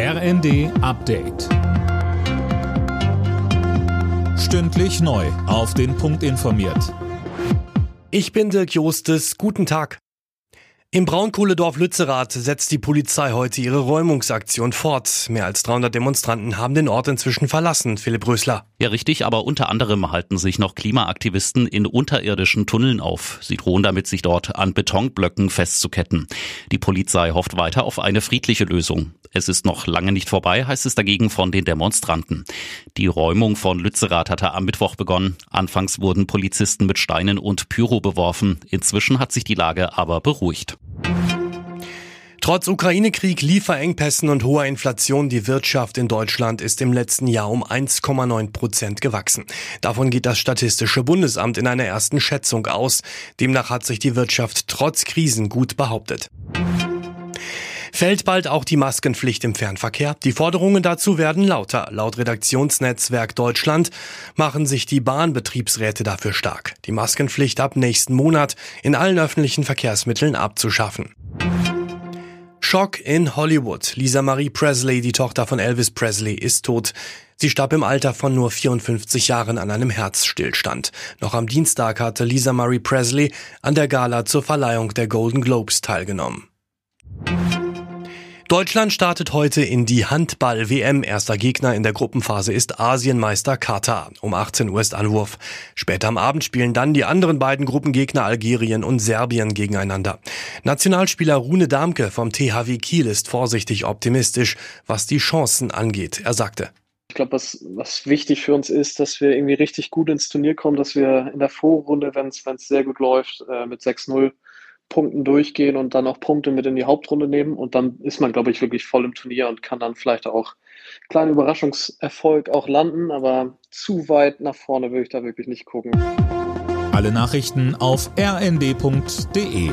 RND Update. Stündlich neu. Auf den Punkt informiert. Ich bin Dirk Jostes. Guten Tag. Im Braunkohledorf Lützerath setzt die Polizei heute ihre Räumungsaktion fort. Mehr als 300 Demonstranten haben den Ort inzwischen verlassen. Philipp Rösler. Ja, richtig, aber unter anderem halten sich noch Klimaaktivisten in unterirdischen Tunneln auf. Sie drohen damit, sich dort an Betonblöcken festzuketten. Die Polizei hofft weiter auf eine friedliche Lösung. Es ist noch lange nicht vorbei, heißt es dagegen von den Demonstranten. Die Räumung von Lützerath hatte am Mittwoch begonnen. Anfangs wurden Polizisten mit Steinen und Pyro beworfen. Inzwischen hat sich die Lage aber beruhigt. Trotz Ukraine-Krieg, Lieferengpässen und hoher Inflation, die Wirtschaft in Deutschland ist im letzten Jahr um 1,9 Prozent gewachsen. Davon geht das Statistische Bundesamt in einer ersten Schätzung aus. Demnach hat sich die Wirtschaft trotz Krisen gut behauptet. Fällt bald auch die Maskenpflicht im Fernverkehr? Die Forderungen dazu werden lauter. Laut Redaktionsnetzwerk Deutschland machen sich die Bahnbetriebsräte dafür stark, die Maskenpflicht ab nächsten Monat in allen öffentlichen Verkehrsmitteln abzuschaffen. Schock in Hollywood. Lisa Marie Presley, die Tochter von Elvis Presley, ist tot. Sie starb im Alter von nur 54 Jahren an einem Herzstillstand. Noch am Dienstag hatte Lisa Marie Presley an der Gala zur Verleihung der Golden Globes teilgenommen. Deutschland startet heute in die Handball-WM. Erster Gegner in der Gruppenphase ist Asienmeister Katar. Um 18 Uhr ist Anwurf. Später am Abend spielen dann die anderen beiden Gruppengegner Algerien und Serbien gegeneinander. Nationalspieler Rune Damke vom THW Kiel ist vorsichtig optimistisch, was die Chancen angeht. Er sagte. Ich glaube, was, was wichtig für uns ist, dass wir irgendwie richtig gut ins Turnier kommen, dass wir in der Vorrunde, wenn es sehr gut läuft, äh, mit 6-0 Punkten durchgehen und dann auch Punkte mit in die Hauptrunde nehmen. Und dann ist man, glaube ich, wirklich voll im Turnier und kann dann vielleicht auch kleinen Überraschungserfolg auch landen. Aber zu weit nach vorne würde ich da wirklich nicht gucken. Alle Nachrichten auf rnd.de